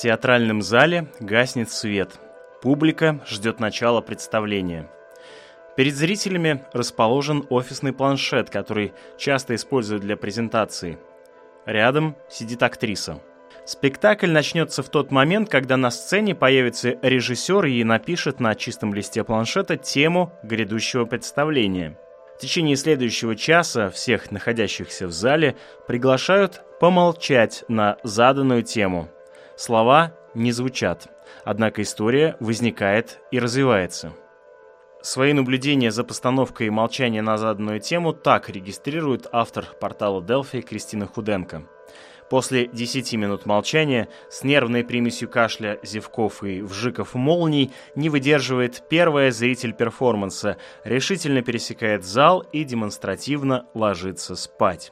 Театральном зале гаснет свет. Публика ждет начала представления. Перед зрителями расположен офисный планшет, который часто используют для презентации. Рядом сидит актриса. Спектакль начнется в тот момент, когда на сцене появится режиссер и напишет на чистом листе планшета тему грядущего представления. В течение следующего часа всех находящихся в зале приглашают помолчать на заданную тему. Слова не звучат, однако история возникает и развивается. Свои наблюдения за постановкой молчания на заданную тему так регистрирует автор портала Delphi Кристина Худенко. После 10 минут молчания с нервной примесью кашля, зевков и вжиков молний не выдерживает первая зритель перформанса, решительно пересекает зал и демонстративно ложится спать.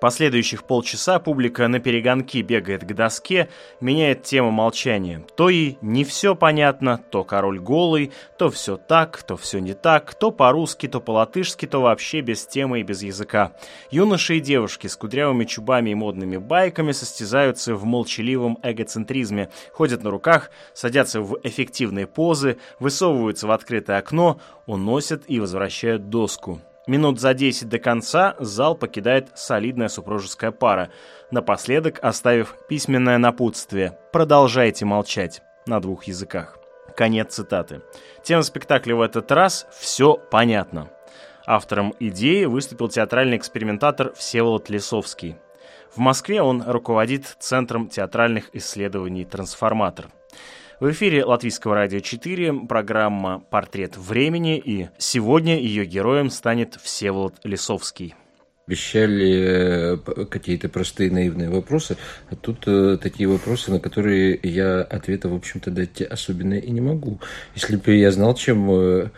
Последующих полчаса публика на перегонки бегает к доске, меняет тему молчания. То и не все понятно, то король голый, то все так, то все не так, то по-русски, то по-латышски, то вообще без темы и без языка. Юноши и девушки с кудрявыми чубами и модными байками состязаются в молчаливом эгоцентризме, ходят на руках, садятся в эффективные позы, высовываются в открытое окно, уносят и возвращают доску. Минут за 10 до конца зал покидает солидная супружеская пара, напоследок оставив письменное напутствие «Продолжайте молчать» на двух языках. Конец цитаты. Тема спектакля в этот раз «Все понятно». Автором идеи выступил театральный экспериментатор Всеволод Лисовский. В Москве он руководит Центром театральных исследований «Трансформатор». В эфире Латвийского радио 4 программа «Портрет времени» и сегодня ее героем станет Всеволод Лисовский. Обещали э, какие-то простые наивные вопросы, а тут э, такие вопросы, на которые я ответа, в общем-то, дать особенно и не могу. Если бы я знал, чем э,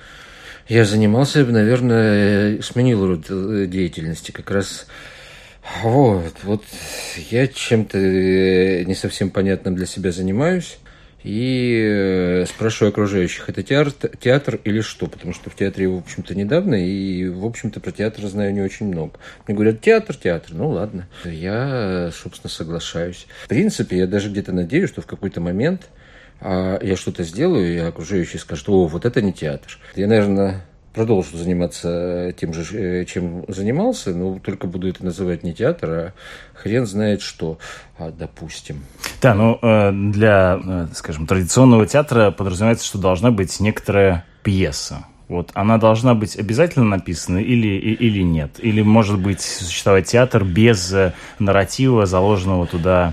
я занимался, я бы, наверное, сменил род деятельности. Как раз вот, вот я чем-то не совсем понятным для себя занимаюсь и э, спрашиваю окружающих, это театр, театр или что? Потому что в театре, в общем-то, недавно, и, в общем-то, про театр знаю не очень много. Мне говорят, театр, театр. Ну, ладно. Я, собственно, соглашаюсь. В принципе, я даже где-то надеюсь, что в какой-то момент а, я что-то сделаю, и окружающие скажут, о, вот это не театр. Я, наверное, продолжу заниматься тем же, э, чем занимался, но только буду это называть не театр, а хрен знает что, а, допустим. Да, ну э, для, э, скажем, традиционного театра подразумевается, что должна быть некоторая пьеса. Вот она должна быть обязательно написана или, или нет? Или может быть существовать театр без нарратива, заложенного туда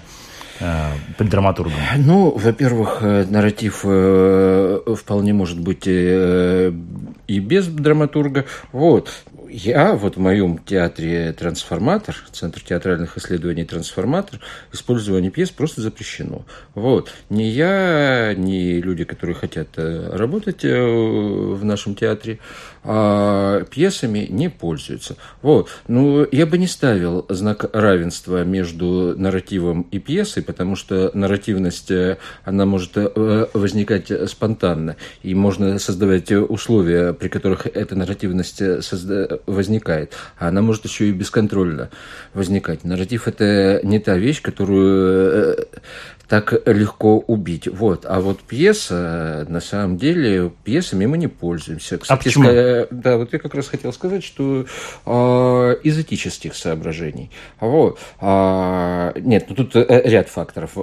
э, драматургом? Ну, во-первых, нарратив э, вполне может быть э, и без драматурга. Вот. Я вот в моем театре «Трансформатор», Центр театральных исследований «Трансформатор», использование пьес просто запрещено. Вот. Ни я, ни люди, которые хотят э, работать э, в нашем театре, а пьесами не пользуются. Вот. Ну, я бы не ставил знак равенства между нарративом и пьесой, потому что нарративность, э, она может возникать спонтанно, и можно создавать условия, при которых эта нарративность созда возникает, а она может еще и бесконтрольно возникать. Нарратив – это не та вещь, которую э, так легко убить. Вот. А вот пьеса, на самом деле, пьесами мы не пользуемся. Кстати, а почему? Ска... Да, вот я как раз хотел сказать, что э, из этических соображений. Вот. А, нет, ну тут э, ряд факторов.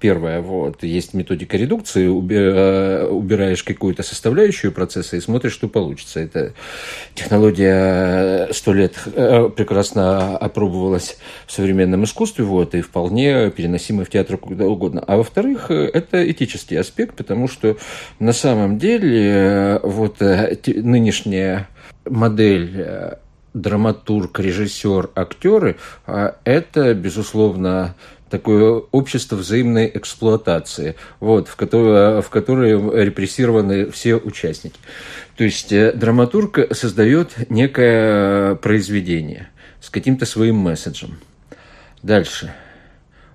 Первое, вот, есть методика редукции, э, убираешь какую-то составляющую процесса и смотришь, что получится. Это технология сто лет э, прекрасно опробовалась в современном искусстве, вот, и вполне переносимая в театр куда угодно угодно. А во-вторых, э, это этический аспект, потому что на самом деле э, вот э, нынешняя модель драматург, режиссер, актеры – это, безусловно, такое общество взаимной эксплуатации, вот, в, которое, в которое репрессированы все участники. То есть драматург создает некое произведение с каким-то своим месседжем. Дальше –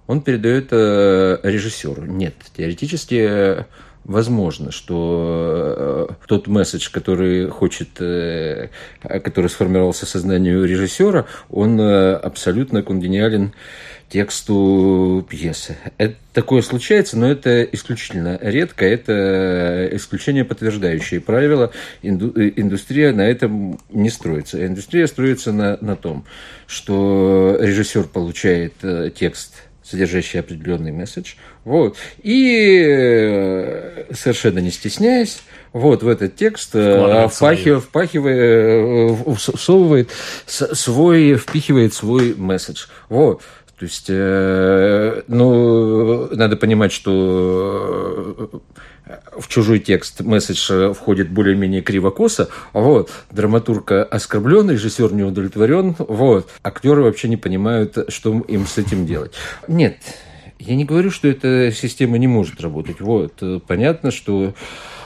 он передает режиссеру. Нет, теоретически возможно, что э, тот месседж, который хочет, э, который сформировался сознанию режиссера, он э, абсолютно конгениален тексту пьесы. Это такое случается, но это исключительно редко, это исключение подтверждающее правило. Инду, индустрия на этом не строится. Индустрия строится на, на том, что режиссер получает текст содержащий определенный месседж. Вот. И э, совершенно не стесняясь, вот в этот текст э, впахивает, впахивает, э, всовывает свой, впихивает свой месседж. Вот. То есть, ну, надо понимать, что в чужой текст месседж входит более-менее криво-косо, вот, драматург оскорблен, режиссер не удовлетворен, вот, актеры вообще не понимают, что им с этим делать. Нет, я не говорю, что эта система не может работать. Вот, понятно, что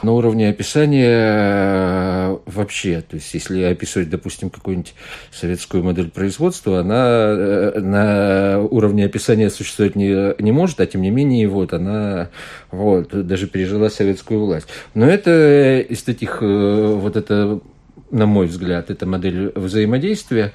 на уровне описания э, вообще, то есть если описывать, допустим, какую-нибудь советскую модель производства, она э, на уровне описания существовать не, не может, а тем не менее вот она вот, даже пережила советскую власть. Но это из таких, э, вот это, на мой взгляд, эта модель взаимодействия,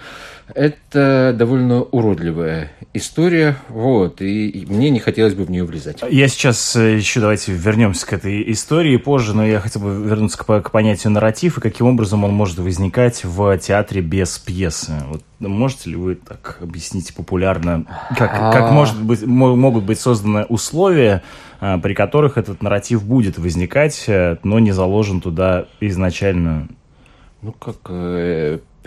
это довольно уродливая история, вот, и мне не хотелось бы в нее влезать. Я сейчас э, еще давайте вернемся к этой истории позже, но я хотел бы вернуться к, к понятию нарратив и каким образом он может возникать в театре без пьесы. Вот можете ли вы так объяснить популярно, как, как может быть, могут быть созданы условия, э, при которых этот нарратив будет возникать, э, но не заложен туда изначально? Ну, как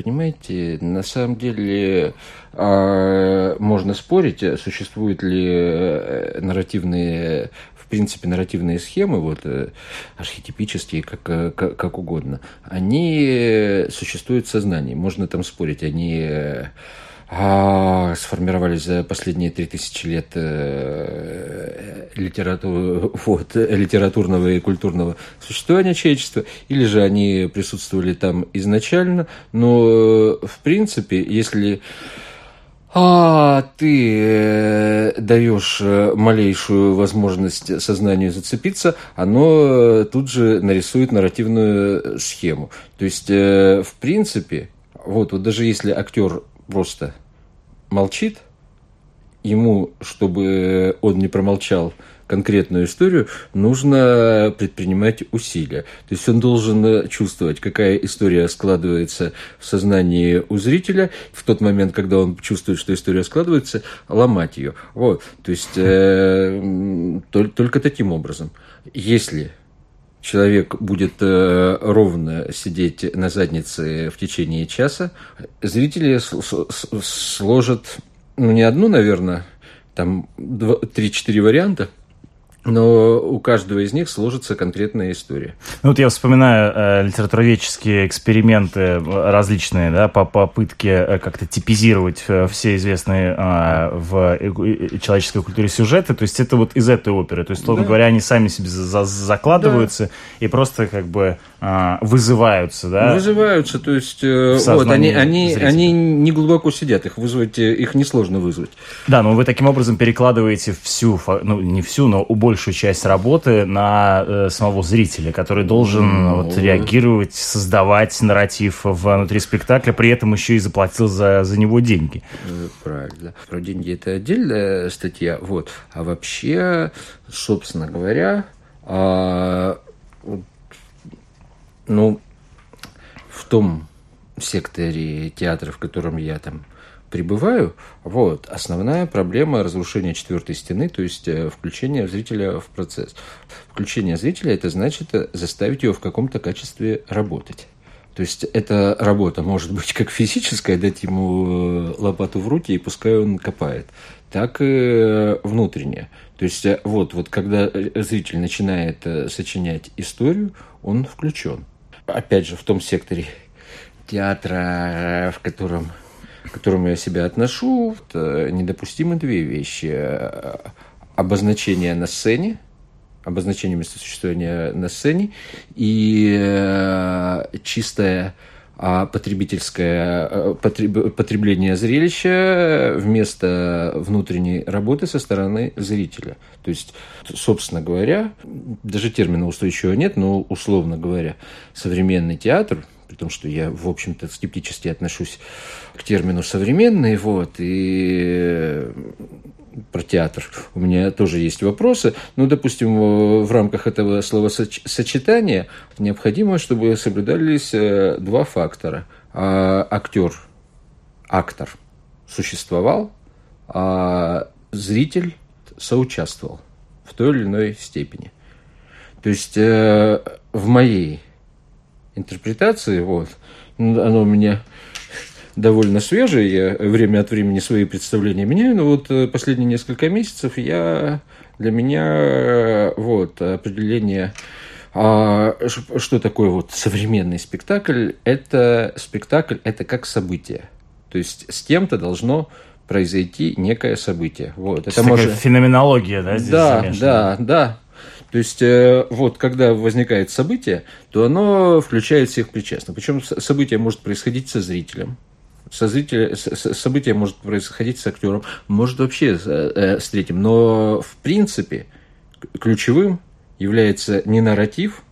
Понимаете, на самом деле а, можно спорить, существуют ли э, нарративные в принципе, нарративные схемы, вот, э, архетипические, как, э, как, как угодно, они существуют в сознании. Можно там спорить, они сформировались за последние три тысячи лет э, литературного и культурного существования человечества, или же они присутствовали там изначально, но в принципе, если а ты э, даешь малейшую возможность сознанию зацепиться, оно тут же нарисует нарративную схему. То есть, э, в принципе, вот, вот даже если актер просто молчит, ему, чтобы он не промолчал конкретную историю, нужно предпринимать усилия. То есть он должен чувствовать, какая история складывается в сознании у зрителя. В тот момент, когда он чувствует, что история складывается, ломать ее. Вот. То есть э, только таким образом. Если человек будет э, ровно сидеть на заднице в течение часа, зрители сложат, ну, не одну, наверное, там 3-4 варианта – но у каждого из них сложится конкретная история. Ну, вот я вспоминаю э, литературоведческие эксперименты различные, да, по попытке э, как-то типизировать э, все известные э, в э, человеческой культуре сюжеты. То есть это вот из этой оперы. То есть, словно да. говоря, они сами себе за закладываются да. и просто как бы э, вызываются, да? Вызываются, то есть э, вот, они, они, они не глубоко сидят, их вызвать, э, их несложно вызвать. Да, но вы таким образом перекладываете всю, ну, не всю, но убольшую большую часть работы на э, самого зрителя, который должен ну, вот, реагировать, создавать нарратив внутри спектакля, при этом еще и заплатил за, за него деньги. Э, правильно. Про деньги это отдельная статья. Вот. А вообще, собственно говоря, а, ну, в том секторе театра, в котором я там прибываю, вот, основная проблема разрушения четвертой стены, то есть э, включение зрителя в процесс. Включение зрителя – это значит э, заставить его в каком-то качестве работать. То есть эта работа может быть как физическая, дать ему э, лопату в руки и пускай он копает, так и внутренняя. То есть вот, вот когда зритель начинает сочинять историю, он включен. Опять же, в том секторе театра, в котором к которому я себя отношу, это недопустимы две вещи. Обозначение на сцене, обозначение места существования на сцене и э, чистая а потребительское э, потребление зрелища вместо внутренней работы со стороны зрителя. То есть, собственно говоря, даже термина устойчивого нет, но условно говоря, современный театр, при том, что я, в общем-то, скептически отношусь к термину «современный», вот, и про театр у меня тоже есть вопросы. Ну, допустим, в рамках этого словосочетания необходимо, чтобы соблюдались э, два фактора. А, актер, актор существовал, а зритель соучаствовал в той или иной степени. То есть э, в моей интерпретации, вот, оно у меня довольно свежие. Я время от времени свои представления меняю, но вот э, последние несколько месяцев я для меня вот определение а что такое вот современный спектакль? Это спектакль, это как событие. То есть с кем-то должно произойти некое событие. Вот. Это может... феноменология, да, здесь Да, замешана. да, да. То есть, э, вот, когда возникает событие, то оно включает всех причастных. Причем событие может происходить со зрителем, со зрителя, событие может происходить с актером, может вообще э, с третьим. Но в принципе ключевым является не нарратив,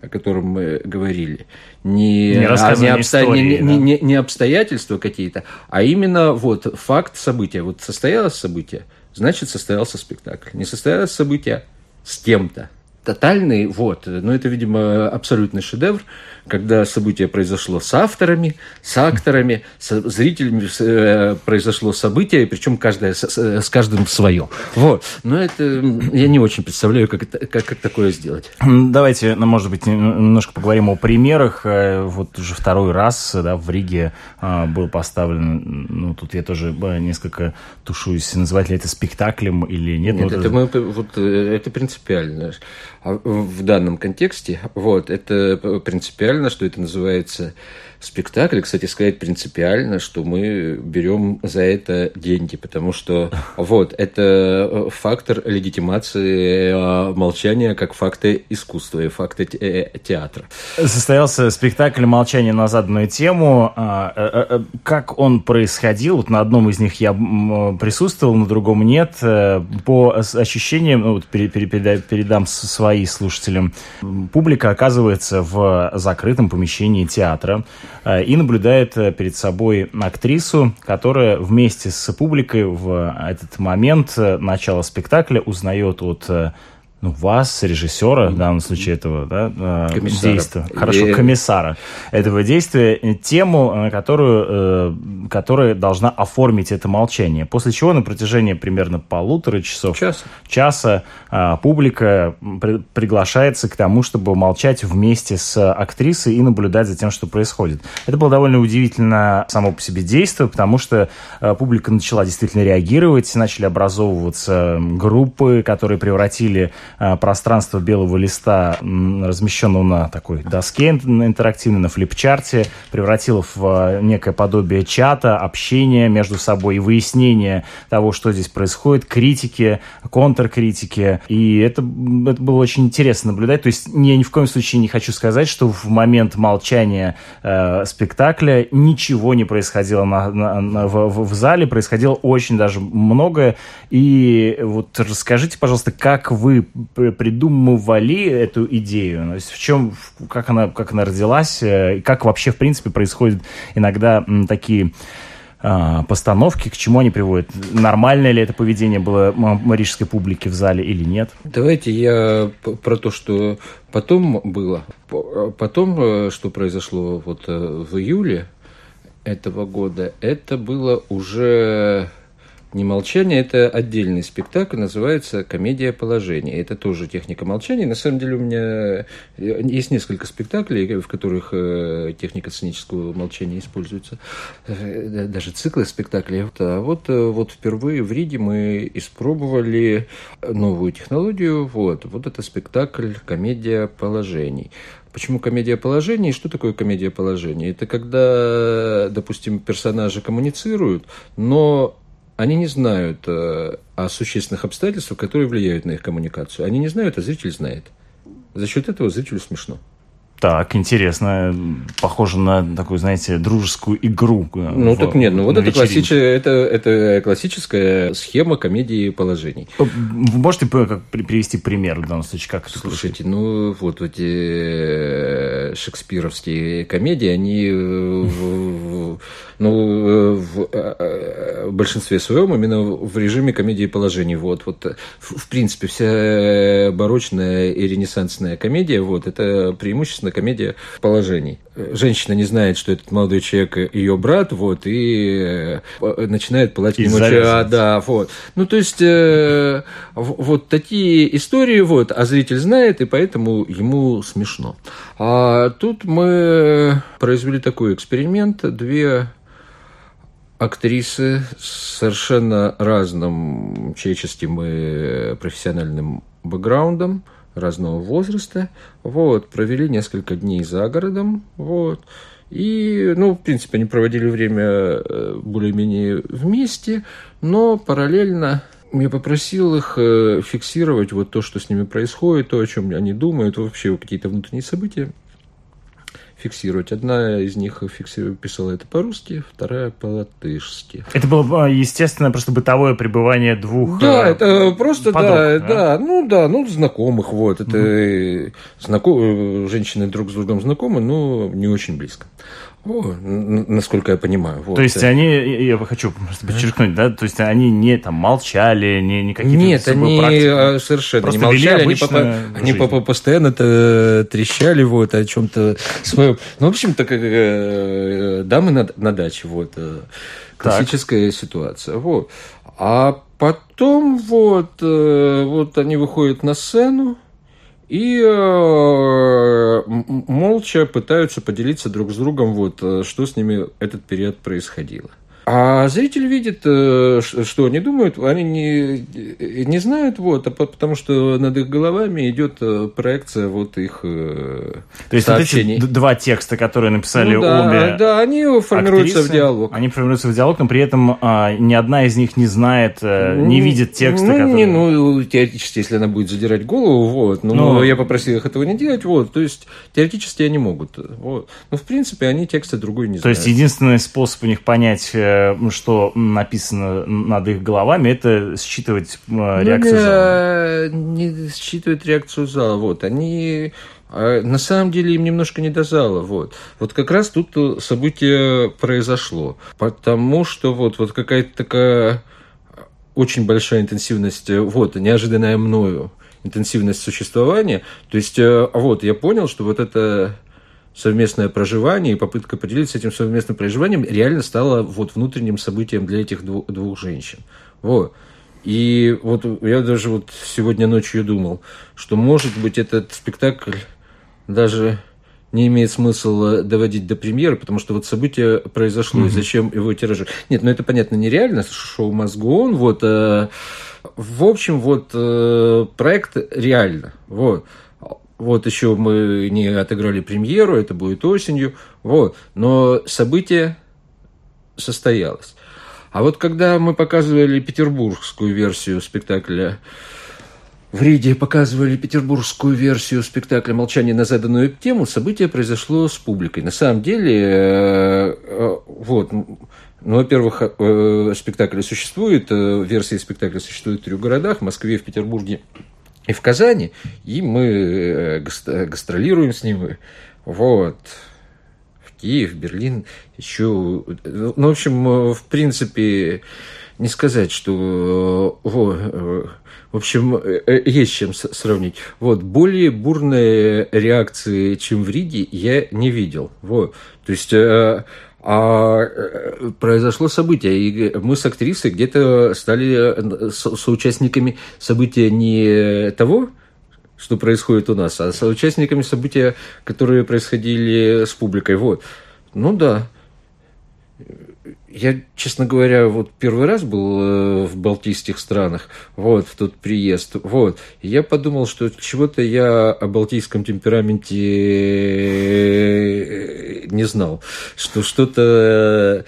о котором мы говорили, не, не, а, не, обсто... истории, не, да? не, не обстоятельства какие-то, а именно вот факт события. Вот состоялось событие, значит состоялся спектакль. Не состоялось событие с кем-то. Тотальный, вот, ну это, видимо, абсолютный шедевр, когда событие произошло с авторами, с акторами, с зрителями э, произошло событие, причем каждое с, с каждым свое. Вот. Но это я не очень представляю, как, это, как, как такое сделать. Давайте, ну, может быть, немножко поговорим о примерах. Э, вот уже второй раз да, в Риге э, был поставлен, ну, тут я тоже несколько тушуюсь, называть ли это спектаклем или нет. Нет, это, мы, вот, это принципиально. А в данном контексте, вот, это принципиально, что это называется спектакль, кстати сказать, принципиально, что мы берем за это деньги, потому что вот это э, фактор легитимации э, молчания как факты искусства и факты э, театра. Состоялся спектакль «Молчание на заданную тему». А, как он происходил? Вот на одном из них я присутствовал, на другом нет. По ощущениям, ну, вот передам свои слушателям, публика оказывается в закрытом помещении театра. Э, и наблюдает э, перед собой актрису, которая вместе с публикой в этот момент э, начала спектакля узнает от ну, вас, режиссера, в данном случае этого да, комиссара. действия, хорошо, и... комиссара этого действия, тему, которую, которая должна оформить это молчание. После чего на протяжении примерно полутора часов, часа, часа публика при, приглашается к тому, чтобы молчать вместе с актрисой и наблюдать за тем, что происходит. Это было довольно удивительно само по себе действие, потому что публика начала действительно реагировать, начали образовываться группы, которые превратили Э, пространство белого листа, размещенного на такой доске интерактивной, на флипчарте, превратило в э, некое подобие чата, общения между собой и выяснения того, что здесь происходит, критики, контркритики. И это, это было очень интересно наблюдать. То есть я ни в коем случае не хочу сказать, что в момент молчания э, спектакля ничего не происходило на, на, на, в, в зале, происходило очень даже многое. И вот расскажите, пожалуйста, как вы придумывали эту идею? То есть в чем, как она, как она родилась, э, как вообще, в принципе, происходят иногда такие а, постановки, к чему они приводят? Нормальное ли это поведение было марийской публики в зале или нет? Давайте я про то, что потом было. Потом, э, что произошло вот э, в июле этого года, это было уже не молчание, это отдельный спектакль, называется «Комедия положения». Это тоже техника молчания. На самом деле у меня э, есть несколько спектаклей, в которых э, техника сценического молчания используется. Э, даже циклы спектаклей. А вот, вот впервые в Риге мы испробовали новую технологию. Вот, вот это спектакль «Комедия положений». Почему комедия положений? Что такое комедия положений? Это когда, допустим, персонажи коммуницируют, но они не знают э, о существенных обстоятельствах, которые влияют на их коммуникацию. Они не знают, а зритель знает. За счет этого зрителю смешно. Так, интересно. Похоже на такую, знаете, дружескую игру. Э, ну, в, так нет, ну вот это, классич... это, это классическая схема комедии положений. Вы можете привести пример в данном случае? Как это Слушайте, ну вот эти э, шекспировские комедии, они ну, в большинстве своем именно в режиме комедии положений. Вот, вот, в принципе, вся барочная и ренессансная комедия, вот, это преимущественно комедия положений. Женщина не знает, что этот молодой человек ее брат, вот, и э, начинает пылать к нему. А, да, вот. Ну, то есть, э, вот такие истории, вот, а зритель знает, и поэтому ему смешно. А тут мы произвели такой эксперимент. Две актрисы с совершенно разным человеческим и профессиональным бэкграундом – разного возраста, вот, провели несколько дней за городом, вот, и, ну, в принципе, они проводили время э, более-менее вместе, но параллельно я попросил их э, фиксировать вот то, что с ними происходит, то, о чем они думают, вообще какие-то внутренние события фиксировать. Одна из них писала это по-русски, вторая по-латышски. Это было, а, естественно, просто бытовое пребывание двух Да, э, это просто, подруг, да, да, да, ну да, ну знакомых, вот. Это угу. знаком... женщины друг с другом знакомы, но не очень близко. О, насколько я понимаю. Вот. То есть они, я хочу просто подчеркнуть, да, то есть они не там молчали, не, не какие-то Нет, они практики. А, совершенно просто не молчали, они, по, они по, постоянно -то трещали вот о чем-то своем. Ну, в общем-то, как э, дамы на, на даче, вот, э, классическая так. ситуация, вот. А потом вот, э, вот они выходят на сцену, и э, молча пытаются поделиться друг с другом, вот, э, что с ними этот период происходило. А зритель видит, э, что они думают, они не, не знают, вот, а потому что над их головами идет э, проекция вот их То есть сообщений. вот эти два текста, которые написали ну, да, обе Да, они формируются актрисы, в диалог. Они формируются в диалог, но при этом а, ни одна из них не знает, не видит текста. Ну, который... не, ну, теоретически, если она будет задирать голову, вот, но, но я попросил их этого не делать, вот, то есть теоретически они могут, вот. Но, в принципе, они текста другой не то знают. То есть единственный способ у них понять Э, что написано над их головами, это считывать э, реакцию ну, зала. Не считывать реакцию зала. Вот, они а на самом деле им немножко не до зала. Вот. вот как раз тут событие произошло. Потому что вот, вот какая-то такая очень большая интенсивность, вот, неожиданная мною интенсивность существования. То есть, э, вот, я понял, что вот это совместное проживание и попытка поделиться этим совместным проживанием реально стала вот внутренним событием для этих двух, двух женщин. Вот. И вот я даже вот сегодня ночью думал, что, может быть, этот спектакль даже не имеет смысла доводить до премьеры, потому что вот событие произошло, mm-hmm. и зачем его тиражировать? Нет, ну это, понятно, нереально, шоу Мозгон, вот. Э, в общем, вот э, проект реально, вот. Вот еще мы не отыграли премьеру, это будет осенью. Вот. Но событие состоялось. А вот когда мы показывали петербургскую версию спектакля в Риде показывали петербургскую версию спектакля «Молчание на заданную тему», событие произошло с публикой. На самом деле, э, э, вот, ну, во-первых, э, спектакль существует, версии спектакля существуют в трех городах, в Москве, в Петербурге и в Казани, и мы э, гастролируем с ним. Вот. В Киев, Берлин, еще... Ну, в общем, э, в принципе, не сказать, что... Э, во, в общем, есть чем сравнить. Вот, более бурные реакции, чем в Риге, я не видел. Вот. То есть а э, произошло событие, и мы с актрисой где-то стали соучастниками события не того, что происходит у нас, а соучастниками события, которые происходили с публикой. Вот. Ну да, я, честно говоря, вот первый раз был э, в балтийских странах, вот, в тот приезд, вот, и я подумал, что чего-то я о балтийском темпераменте э, не знал, что что-то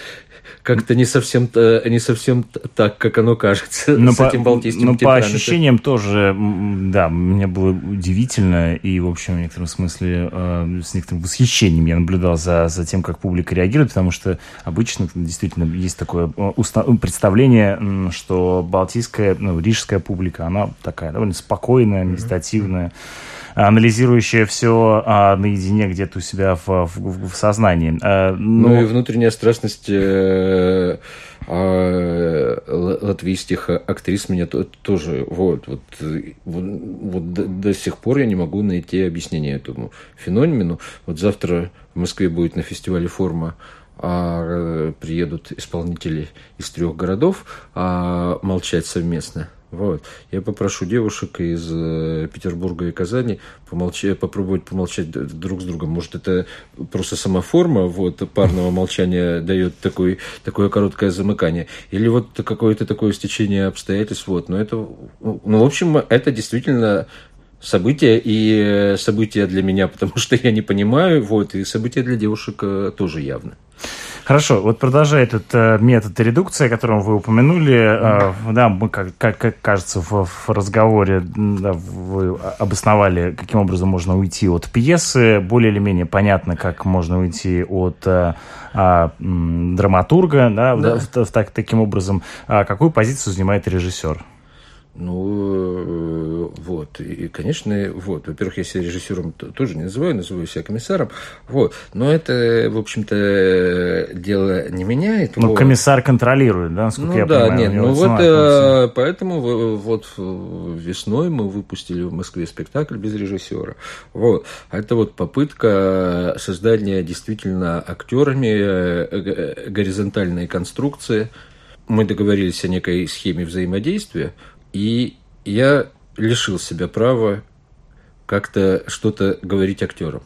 как-то не совсем, не совсем так, как оно кажется но с по, этим балтийским Но по ощущениям тоже, да, мне было удивительно и, в общем, в некотором смысле э, с некоторым восхищением я наблюдал за, за тем, как публика реагирует, потому что обычно действительно есть такое э, представление, что балтийская, ну, рижская публика, она такая довольно спокойная, медитативная. Mm-hmm анализирующая все а, наедине где-то у себя в, в, в сознании. А, но... Ну и внутренняя страстность э, а, латвийских актрис меня тоже вот, вот, вот, вот до, до сих пор я не могу найти объяснение этому феномену. Вот завтра в Москве будет на фестивале «Форма» а, приедут исполнители из трех городов а, молчать совместно – вот. Я попрошу девушек из э, Петербурга и Казани помолчать, попробовать помолчать друг с другом. Может, это просто сама форма вот, парного молчания дает такой, такое короткое замыкание. Или вот какое-то такое стечение обстоятельств. Вот. Но это, ну, в общем, это действительно событие и э, событие для меня, потому что я не понимаю, вот, и событие для девушек э, тоже явно. Хорошо, вот продолжая этот э, метод редукции, о котором вы упомянули, э, да, мы, как, как, как кажется, в, в разговоре да, вы обосновали, каким образом можно уйти от пьесы, более или менее понятно, как можно уйти от э, э, драматурга, да, да. В, в, так, таким образом, а какую позицию занимает режиссер? Ну, э, вот. И, конечно, вот. Во-первых, я себя режиссером тоже не называю, называю себя комиссаром. Вот. Но это, в общем-то, дело не меняет. Ну, вот. комиссар контролирует, да, насколько ну, я да, понимаю? нет, ну вот э, поэтому вот весной мы выпустили в Москве спектакль без режиссера. Вот. Это вот попытка создания действительно актерами э, горизонтальной конструкции. Мы договорились о некой схеме взаимодействия, и я лишил себя права как-то что-то говорить актерам.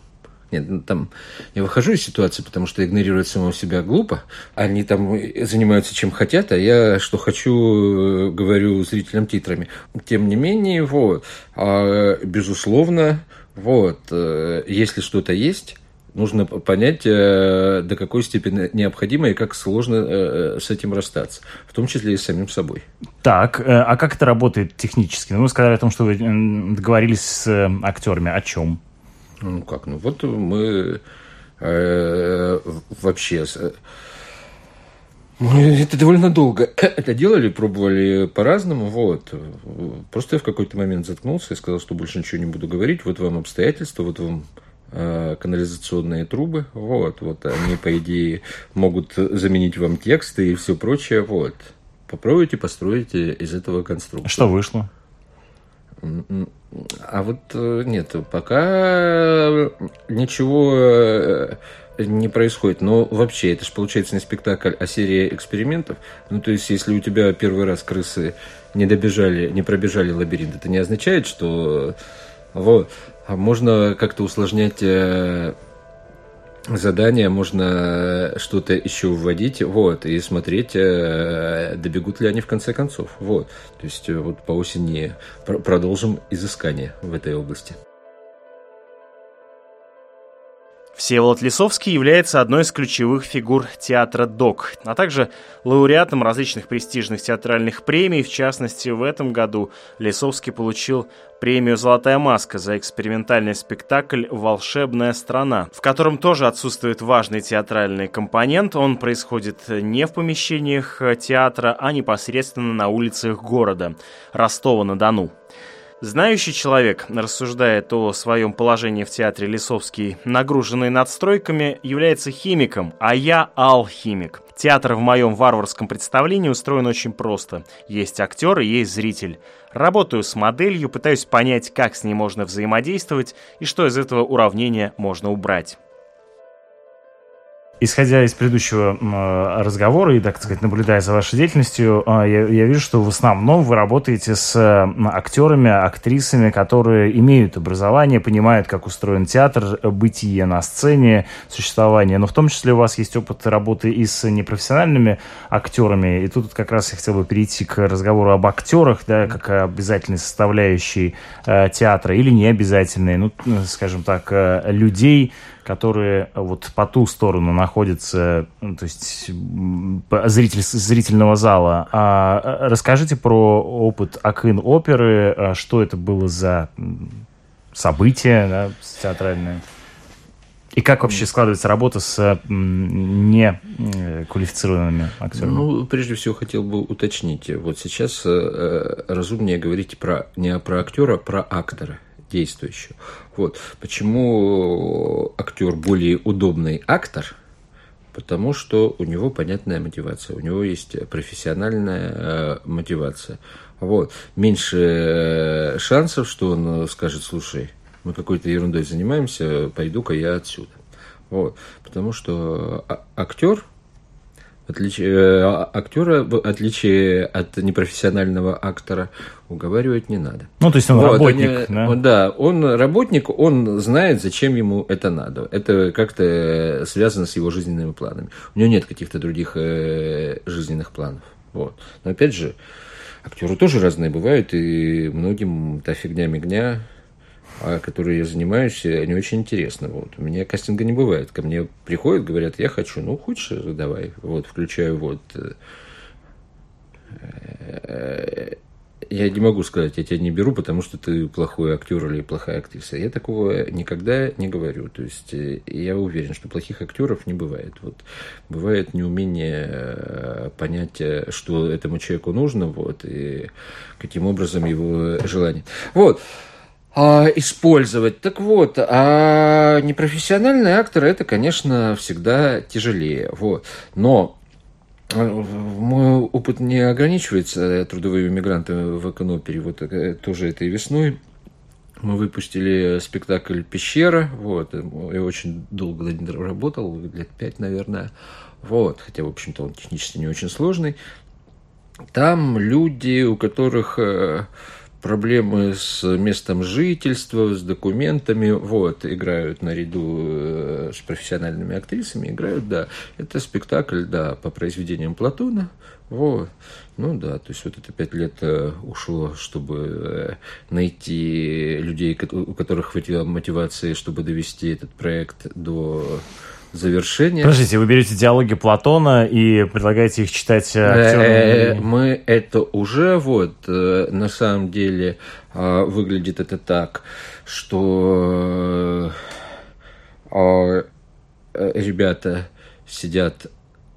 Нет, ну, там я выхожу из ситуации, потому что игнорировать самого себя глупо. Они там занимаются чем хотят, а я что хочу, говорю зрителям титрами. Тем не менее, вот, а, безусловно, вот, э, если что-то есть, нужно понять, э, до какой степени необходимо и как сложно э, с этим расстаться, в том числе и с самим собой. Так, э, а как это работает технически? Ну, вы сказали о том, что вы договорились с актерами. О чем? Ну, как? Ну, вот мы э, вообще... Мы это довольно долго это делали, пробовали по-разному, вот. Просто я в какой-то момент заткнулся и сказал, что больше ничего не буду говорить. Вот вам обстоятельства, вот вам Э, канализационные трубы, вот, вот они, по идее, могут заменить вам тексты и все прочее, вот. Попробуйте построить из этого конструкцию. Что вышло? А вот э, нет, пока ничего э, не происходит. Но вообще, это же получается не спектакль, а серия экспериментов. Ну, то есть, если у тебя первый раз крысы не добежали, не пробежали лабиринт, это не означает, что вот. А можно как-то усложнять э, задание, можно что-то еще вводить, вот, и смотреть, э, добегут ли они в конце концов. Вот. То есть э, вот по осени продолжим изыскание в этой области. Всеволод Лисовский является одной из ключевых фигур театра ДОК, а также лауреатом различных престижных театральных премий. В частности, в этом году Лисовский получил премию «Золотая маска» за экспериментальный спектакль «Волшебная страна», в котором тоже отсутствует важный театральный компонент. Он происходит не в помещениях театра, а непосредственно на улицах города Ростова-на-Дону. Знающий человек рассуждает о своем положении в театре Лисовский, нагруженный надстройками, является химиком, а я алхимик. Театр в моем варварском представлении устроен очень просто. Есть актер и есть зритель. Работаю с моделью, пытаюсь понять, как с ней можно взаимодействовать и что из этого уравнения можно убрать. Исходя из предыдущего разговора и, так сказать, наблюдая за вашей деятельностью, а, я, я вижу, что в основном вы работаете с актерами, актрисами, которые имеют образование, понимают, как устроен театр, бытие на сцене, существование. Но в том числе у вас есть опыт работы и с непрофессиональными актерами. И тут как раз я хотел бы перейти к разговору об актерах, да, как обязательной составляющей э, театра или не обязательной, ну, скажем так, э, людей, которые вот по ту сторону находятся, ну, то есть зритель, зрительного зала. А, расскажите про опыт Акын оперы, а что это было за событие да, театральное? И как вообще складывается работа с не э, квалифицированными актерами? Ну, прежде всего хотел бы уточнить. Вот сейчас э, разумнее говорить про, не про актера, а про актора действующего. Вот. Почему актер более удобный актор? Потому что у него понятная мотивация, у него есть профессиональная э, мотивация. Вот. Меньше шансов, что он скажет, слушай, мы какой-то ерундой занимаемся, пойду-ка я отсюда. Вот. Потому что а, актер, в отличие, э, а, актера, в отличие от непрофессионального актора, уговаривать не надо. Ну, то есть он вот, работник, они, да? Он, да, он работник, он знает, зачем ему это надо. Это как-то связано с его жизненными планами. У него нет каких-то других э, жизненных планов. Вот. Но опять же, актеры тоже разные бывают, и многим та фигня-мигня которые я занимаюсь, они очень интересны. Вот. У меня кастинга не бывает. Ко мне приходят, говорят, я хочу, ну, хочешь, давай. Вот, включаю вот. Э, я не могу сказать, я тебя не беру, потому что ты плохой актер или плохая актриса. Я такого никогда не говорю. То есть э, я уверен, что плохих актеров не бывает. Вот бывает неумение э, понять, что этому человеку нужно, вот, и каким образом его желание. Вот а, использовать. Так вот, а непрофессиональные акторы это, конечно, всегда тяжелее. Вот. Но а, мой опыт не ограничивается трудовыми мигрантами в Эконопере. Вот э, тоже этой весной мы выпустили спектакль «Пещера». Вот. Я очень долго над ним работал, лет пять, наверное. Вот. Хотя, в общем-то, он технически не очень сложный. Там люди, у которых э, проблемы с местом жительства, с документами, вот, играют наряду э, с профессиональными актрисами, играют, да. Это спектакль, да, по произведениям Платона, вот. Ну да, то есть вот это пять лет э, ушло, чтобы э, найти людей, у которых хватило мотивации, чтобы довести этот проект до завершение. Подождите, вы берете диалоги Платона и предлагаете их читать актерам? Э, мы это уже вот э, на самом деле выглядит это так, что а, ребята сидят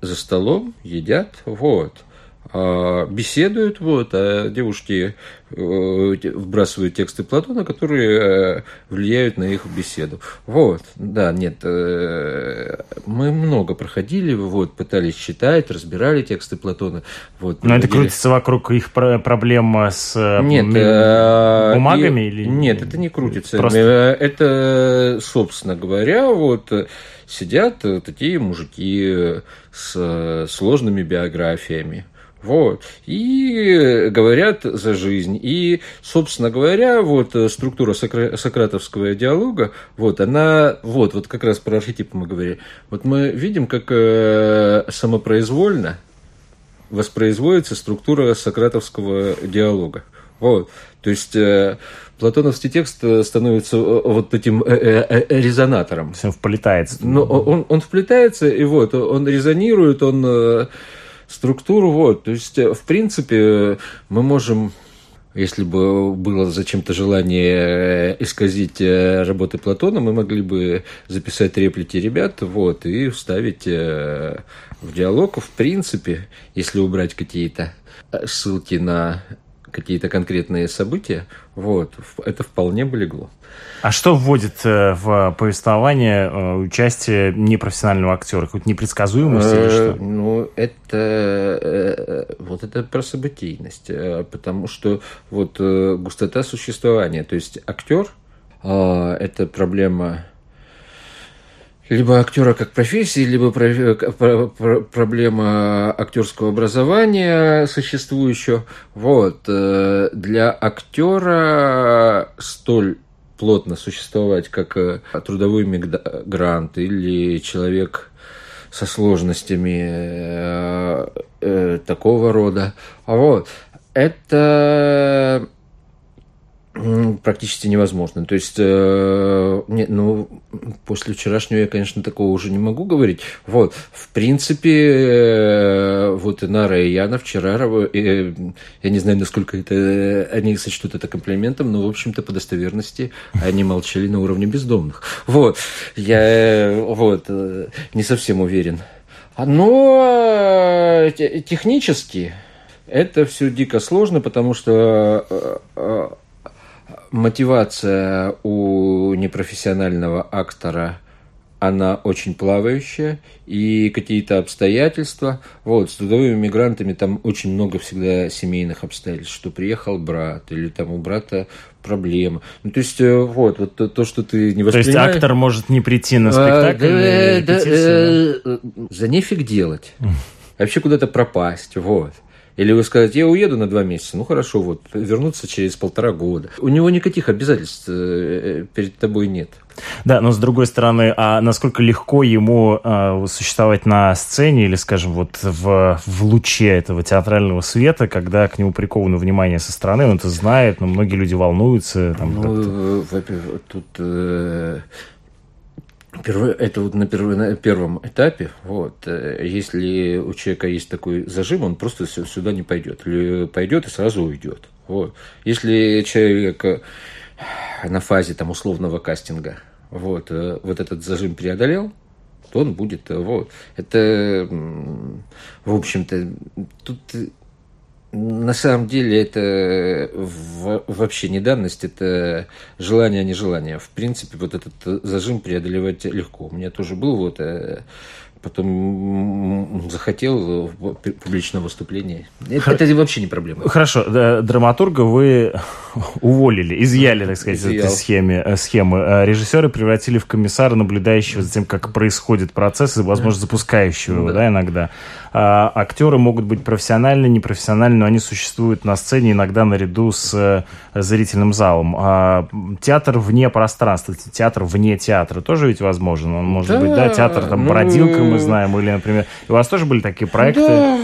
за столом, едят, вот, беседуют, вот, а девушки э, вбрасывают тексты Платона, которые э, влияют на их беседу. Вот, да, нет, э, мы много проходили, вот, пытались читать, разбирали тексты Платона. Вот, Но это крутится вокруг их проблем с нет, бумагами? И, или... Нет, это не крутится. Просто... Это, собственно говоря, вот сидят такие мужики с сложными биографиями. Вот. И говорят за жизнь. И, собственно говоря, вот э, структура сократовского диалога, вот она, вот, вот как раз про архетипы мы говорили. Вот мы видим, как э, самопроизвольно воспроизводится структура сократовского диалога. Вот. То есть э, платоновский текст становится э, вот этим э, э, э резонатором. Он вплетается. Но он, он вплетается, и вот он резонирует, он структуру. Вот. То есть, э, в принципе, мы можем если бы было зачем-то желание э, исказить э, работы Платона, мы могли бы записать реплики ребят вот, и вставить в диалог. В принципе, если убрать какие-то ссылки на какие-то конкретные события, вот, это вполне бы легло. А что вводит э, в повествование э, участие непрофессионального актера? Какую-то непредсказуемость или что? Э, ну, это вот это про событийность, потому что вот густота существования, то есть актер это проблема либо актера как профессии, либо проблема актерского образования существующего. Вот. Для актера столь плотно существовать как э, трудовой мигрант или человек со сложностями э, э, такого рода. А вот это практически невозможно. То есть, э, не, ну, после вчерашнего я, конечно, такого уже не могу говорить. Вот, в принципе, э, вот Инара и Яна вчера, э, я не знаю, насколько это, они сочтут это комплиментом, но, в общем-то, по достоверности они молчали на уровне бездомных. Вот, я, вот, э, не совсем уверен. Но э, технически это все дико сложно, потому что э, э, мотивация у непрофессионального актора она очень плавающая, и какие-то обстоятельства. Вот, с трудовыми мигрантами там очень много всегда семейных обстоятельств, что приехал брат, или там у брата проблема. Ну, то есть, э, вот, вот то, то что ты не воспринимаешь... То есть, актор может не прийти на спектакль, а, да, да, э, За нефиг делать. Вообще куда-то пропасть, вот. Или вы скажете, я уеду на два месяца, ну хорошо, вот, вернуться через полтора года. У него никаких обязательств э, перед тобой нет. Да, но с другой стороны, а насколько легко ему э, существовать на сцене или, скажем, вот в, в луче этого театрального света, когда к нему приковано внимание со стороны, он это знает, но многие люди волнуются. Там, ну, во-первых, тут э, это вот на, перв, на первом этапе, вот, э, если у человека есть такой зажим, он просто сюда не пойдет. Или пойдет и сразу уйдет. Вот. Если человек э, на фазе там, условного кастинга вот, э, вот этот зажим преодолел, то он будет. Вот. Это, в общем-то, тут на самом деле это вообще не данность, это желание, а не желание. В принципе, вот этот зажим преодолевать легко. У меня тоже был вот э, потом захотел публичное выступление. Это, это вообще не проблема. Хорошо, драматурга вы уволили, изъяли, так сказать, Изъял. этой схеме, э, схемы. А режиссеры превратили в комиссара, наблюдающего за тем, как происходит процесс, и, возможно, запускающего его, да. да, иногда. А, актеры могут быть профессиональны, непрофессиональны, но они существуют на сцене иногда наряду с э, зрительным залом. А, театр вне пространства, театр вне театра тоже ведь возможен. Он может да, быть, да, театр там ну... бродилка, мы знаем, или, например, у вас тоже были такие проекты? Да.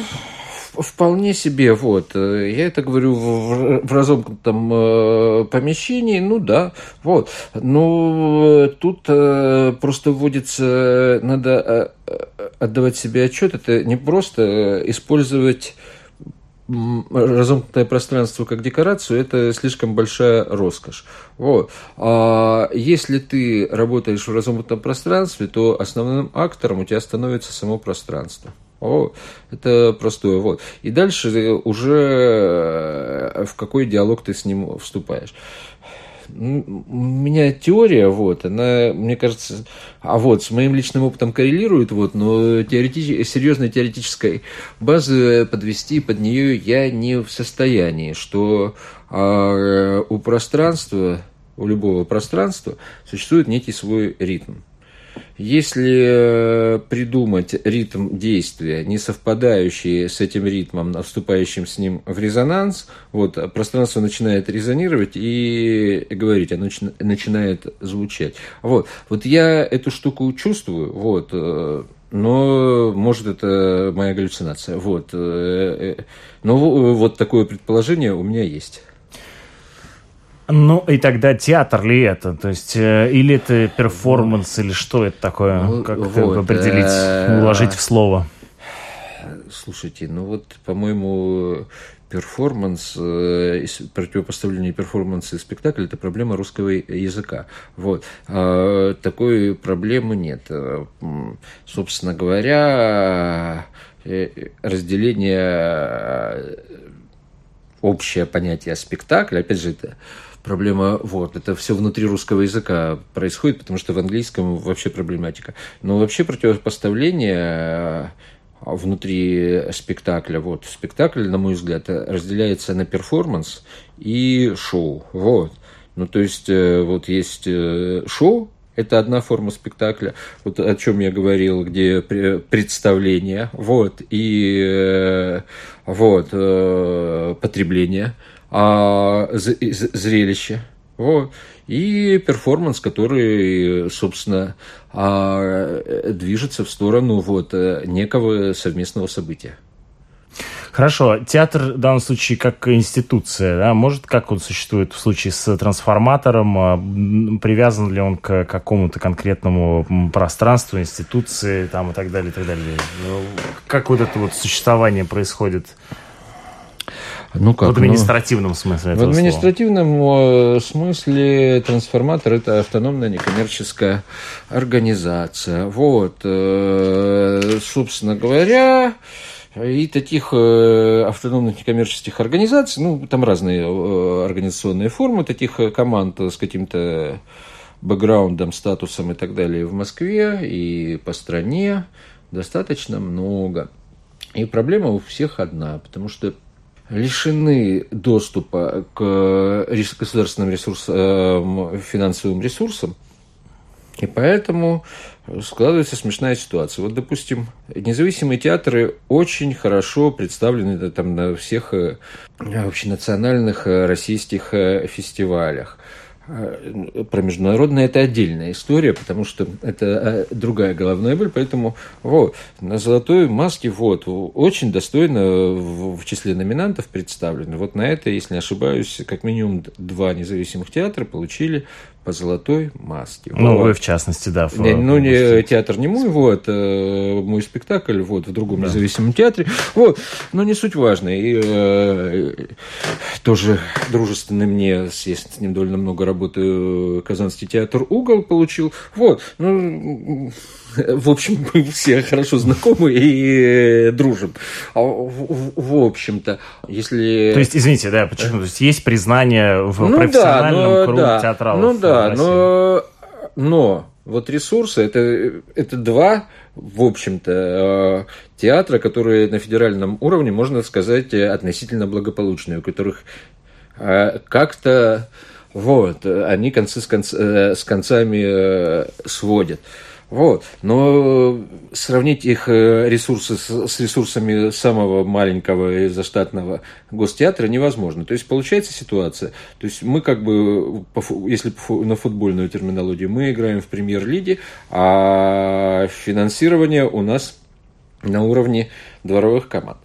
Вполне себе, вот. Я это говорю в, в разомкнутом э, помещении, ну да, вот. Но тут э, просто вводится, надо э, отдавать себе отчет, это не просто использовать разомкнутое пространство как декорацию, это слишком большая роскошь. Вот. А если ты работаешь в разомкнутом пространстве, то основным актором у тебя становится само пространство. О, это простое. Вот. И дальше уже э, в какой диалог ты с ним вступаешь. Меня теория, вот, она, мне кажется, а вот, с моим личным опытом коррелирует, вот, но теоретич, серьезной теоретической базы подвести под нее я не в состоянии, что а, у пространства, у любого пространства существует некий свой ритм. Если э, придумать ритм действия, не совпадающий с этим ритмом, вступающим с ним в резонанс, вот, пространство начинает резонировать и говорить, оно начинает звучать. Вот, вот я эту штуку чувствую, вот, э, но может это моя галлюцинация. Вот. Э, но вот такое предположение у меня есть. Ну, и тогда театр ли это? То есть, э, или это перформанс, или что это такое? Ну, как вот, определить, э, уложить в слово? Слушайте, ну вот, по-моему, перформанс, э, противопоставление перформанса и спектакля – это проблема русского языка. Вот. А такой проблемы нет. Собственно говоря, разделение общее понятие спектакля, опять же, это проблема, вот, это все внутри русского языка происходит, потому что в английском вообще проблематика. Но вообще противопоставление э, внутри спектакля, вот, спектакль, на мой взгляд, разделяется на перформанс и шоу, вот. Ну, то есть, э, вот есть э, шоу, это одна форма спектакля, вот о чем я говорил, где представление, вот, и вот, потребление – а, зрелище. Вот. И перформанс, который, собственно, а, движется в сторону вот, некого совместного события. Хорошо, театр в данном случае как институция, да, может, как он существует в случае с трансформатором, а, привязан ли он к какому-то конкретному пространству, институции там, и так далее, и так далее. Ну, как вот это вот существование происходит? Ну как? В административном ну, смысле. В административном слова. Э, смысле трансформатор это автономная некоммерческая организация. Вот, э, собственно говоря, и таких э, автономных некоммерческих организаций, ну, там разные организационные формы таких команд с каким-то бэкграундом, статусом и так далее в Москве и по стране достаточно много. И проблема у всех одна, потому что лишены доступа к государственным ресурсам, финансовым ресурсам, и поэтому складывается смешная ситуация. Вот, допустим, независимые театры очень хорошо представлены там, на всех э, общенациональных э, российских э, фестивалях. Э, про международное это отдельная история, потому что это э, другая головная боль, поэтому вот, на «Золотой маске» вот, очень достойно в числе номинантов представлены. Вот на это, если не ошибаюсь, как минимум два независимых театра получили по золотой маске. Ну, вот. вы в частности, да. В, не, ну, не, театр не мой, вот, э, мой спектакль, вот, в другом да. независимом театре, вот, но не суть важно. И э, тоже дружественный мне, я с ним довольно много работаю, Казанский театр «Угол» получил, вот, ну, в общем, мы все хорошо знакомы и дружим. А в, общем-то, если... То есть, извините, да, почему? То есть, есть признание в ну, профессиональном да, но, круге да, театралов Ну да, но, но вот ресурсы это, это два, в общем-то, э, театра, которые на федеральном уровне, можно сказать, относительно благополучные, у которых э, как-то вот, они концы с, конц, э, с концами сводят. Вот. Но сравнить их э, ресурсы с ресурсами самого маленького и заштатного гостеатра невозможно. То есть получается ситуация. То есть мы как бы, если на футбольную терминологию, мы играем в премьер-лиге, а финансирование у нас на уровне дворовых команд.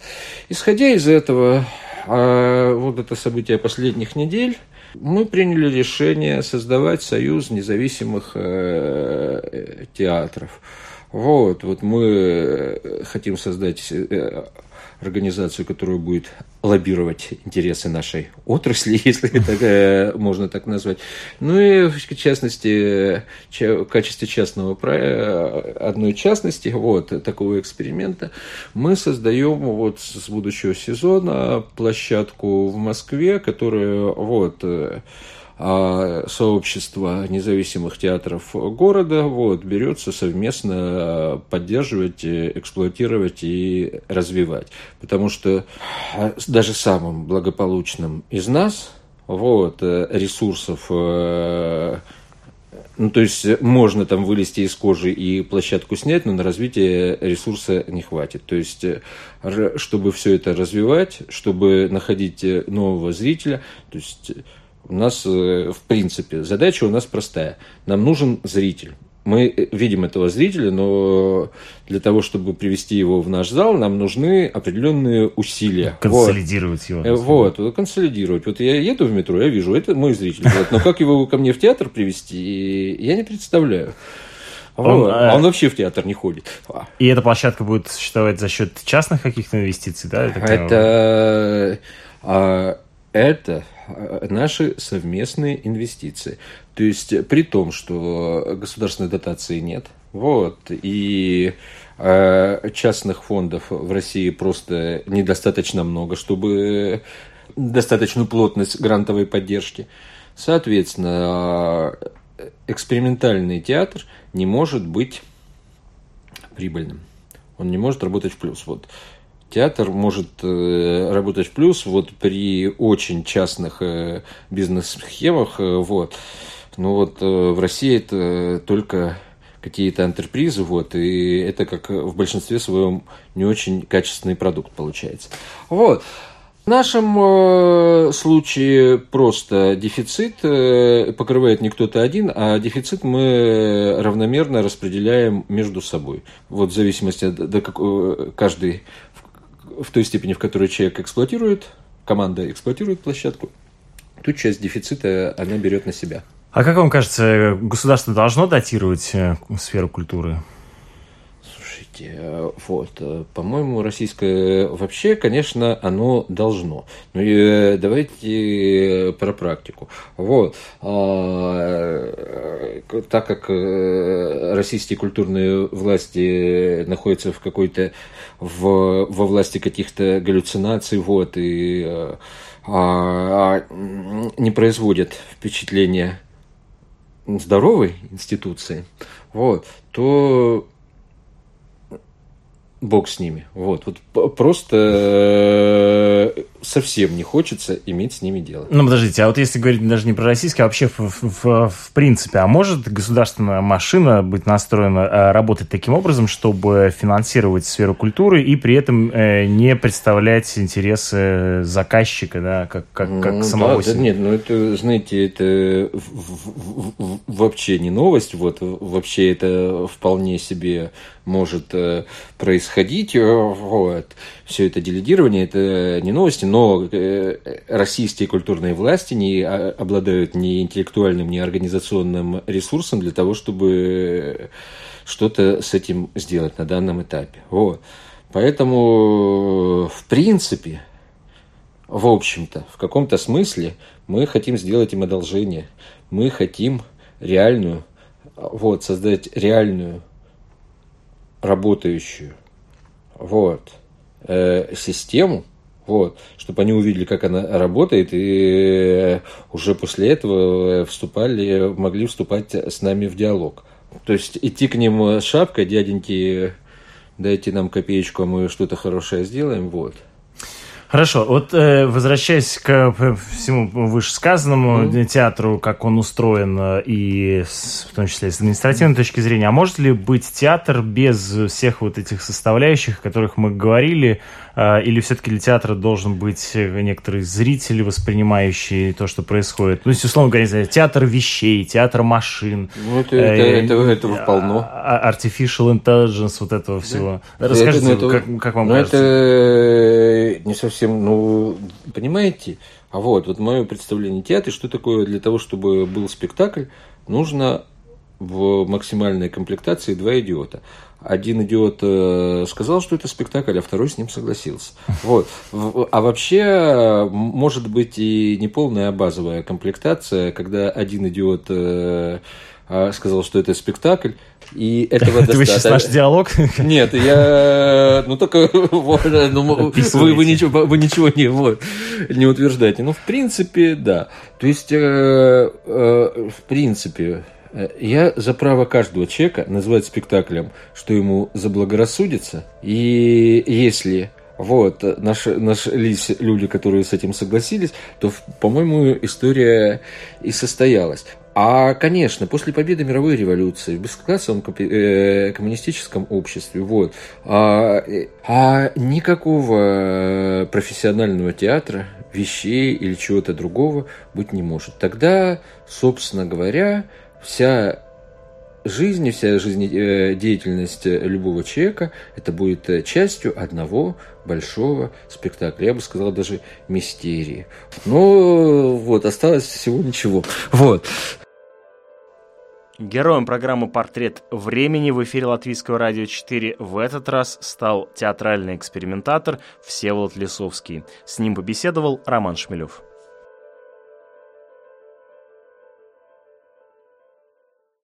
Исходя из этого, а, вот это событие последних недель, мы приняли решение создавать союз независимых э, театров. Вот, вот мы э, хотим создать э, организацию, которая будет лоббировать интересы нашей отрасли, если это можно так назвать. Ну и в частности, в качестве частного одной частности, вот такого эксперимента, мы создаем вот с будущего сезона площадку в Москве, которая вот а сообщество независимых театров города вот, берется совместно поддерживать, эксплуатировать и развивать. Потому что а, даже самым благополучным из нас вот, ресурсов э, ну, то есть можно там вылезти из кожи и площадку снять, но на развитие ресурса не хватит. То есть, чтобы все это развивать, чтобы находить нового зрителя, то есть у нас, э, в принципе, задача у нас простая. Нам нужен зритель. Мы э, видим этого зрителя, но для того, чтобы привести его в наш зал, нам нужны определенные усилия. Консолидировать вот. его. Вот, консолидировать. Вот я еду в метро, я вижу, это мой зритель. Вот. Но как его ко мне в театр привести, я не представляю. Он, вот. а он вообще в театр не ходит. И эта площадка будет существовать за счет частных каких-то инвестиций, да? Это, а, это Э, наши совместные инвестиции. То есть при том, что государственной дотации нет, вот, и э, частных фондов в России просто недостаточно много, чтобы достаточную плотность грантовой поддержки. Соответственно, экспериментальный театр не может быть прибыльным. Он не может работать в плюс. Вот театр может э, работать в плюс вот при очень частных э, бизнес-схемах. Э, вот. Но вот в России это только какие-то антрепризы, вот, и это как в большинстве своем не очень качественный продукт получается. Вот. В нашем случае просто дефицит покрывает не кто-то один, а дефицит мы равномерно распределяем между собой. Вот в зависимости от до каждый в той степени, в которой человек эксплуатирует, команда эксплуатирует площадку, тут часть дефицита она берет на себя. А как вам кажется, государство должно датировать э, сферу культуры? Слушайте, э, вот, э, по-моему, российское вообще, конечно, оно должно. Но ну давайте про практику. Вот, а, так как российские культурные власти находятся в какой-то в, во власти каких-то галлюцинаций, вот, и а, а, не производят впечатления здоровой институции, вот, то Бог с ними. Вот, вот просто э, совсем не хочется иметь с ними дело. Ну, подождите, а вот если говорить даже не про российский, а вообще в, в, в принципе, а может государственная машина быть настроена э, работать таким образом, чтобы финансировать сферу культуры и при этом э, не представлять интересы заказчика, да, как, как, как ну, самого да, себя? Да, нет, ну это, знаете, это вообще не новость, вот, вообще это вполне себе может э, происходить. Э, вот. Все это делегирование, это не новости, но э, российские культурные власти не а, обладают ни интеллектуальным, ни организационным ресурсом для того, чтобы что-то с этим сделать на данном этапе. Вот. Поэтому, в принципе, в общем-то, в каком-то смысле мы хотим сделать им одолжение. Мы хотим реальную, вот, создать реальную работающую вот, э, систему, вот, чтобы они увидели, как она работает, и уже после этого вступали, могли вступать с нами в диалог. То есть идти к ним с шапкой, дяденьки, дайте нам копеечку, а мы что-то хорошее сделаем, вот – Хорошо, вот э, возвращаясь к э, всему вышесказанному mm-hmm. театру, как он устроен, э, и с, в том числе с административной точки зрения, а может ли быть театр без всех вот этих составляющих, о которых мы говорили, э, или все-таки для театра должен быть некоторый зритель, воспринимающий то, что происходит? Ну, если, условно говоря, театр вещей, театр машин. Ну, это, э, это, этого полно. А, artificial intelligence, вот этого всего. Да. Расскажите, это, как, как вам ну, кажется? это не совсем совсем, ну, понимаете? А вот, вот мое представление театра, что такое для того, чтобы был спектакль, нужно в максимальной комплектации два идиота. Один идиот э, сказал, что это спектакль, а второй с ним согласился. Вот. А вообще, может быть и неполная базовая комплектация, когда один идиот э, а, сказал, что это спектакль, и этого достаточно. Вы сейчас наш диалог? Нет, я... Ну, только ну, вы, вы, ничего, вы ничего не, вот, не утверждаете. Ну, в принципе, да. То есть, э, э, в принципе, я за право каждого человека назвать спектаклем, что ему заблагорассудится. И если вот, наши, нашлись люди, которые с этим согласились, то, по-моему, история и состоялась. А, конечно, после победы мировой революции в бесклассовом э, коммунистическом обществе, вот, а, а никакого профессионального театра, вещей или чего-то другого быть не может. Тогда, собственно говоря, вся жизнь и вся жизнедеятельность любого человека это будет частью одного большого спектакля. Я бы сказал, даже мистерии. Но вот, осталось всего ничего. Вот. Героем программы «Портрет времени» в эфире Латвийского радио 4 в этот раз стал театральный экспериментатор Всеволод Лисовский. С ним побеседовал Роман Шмелев.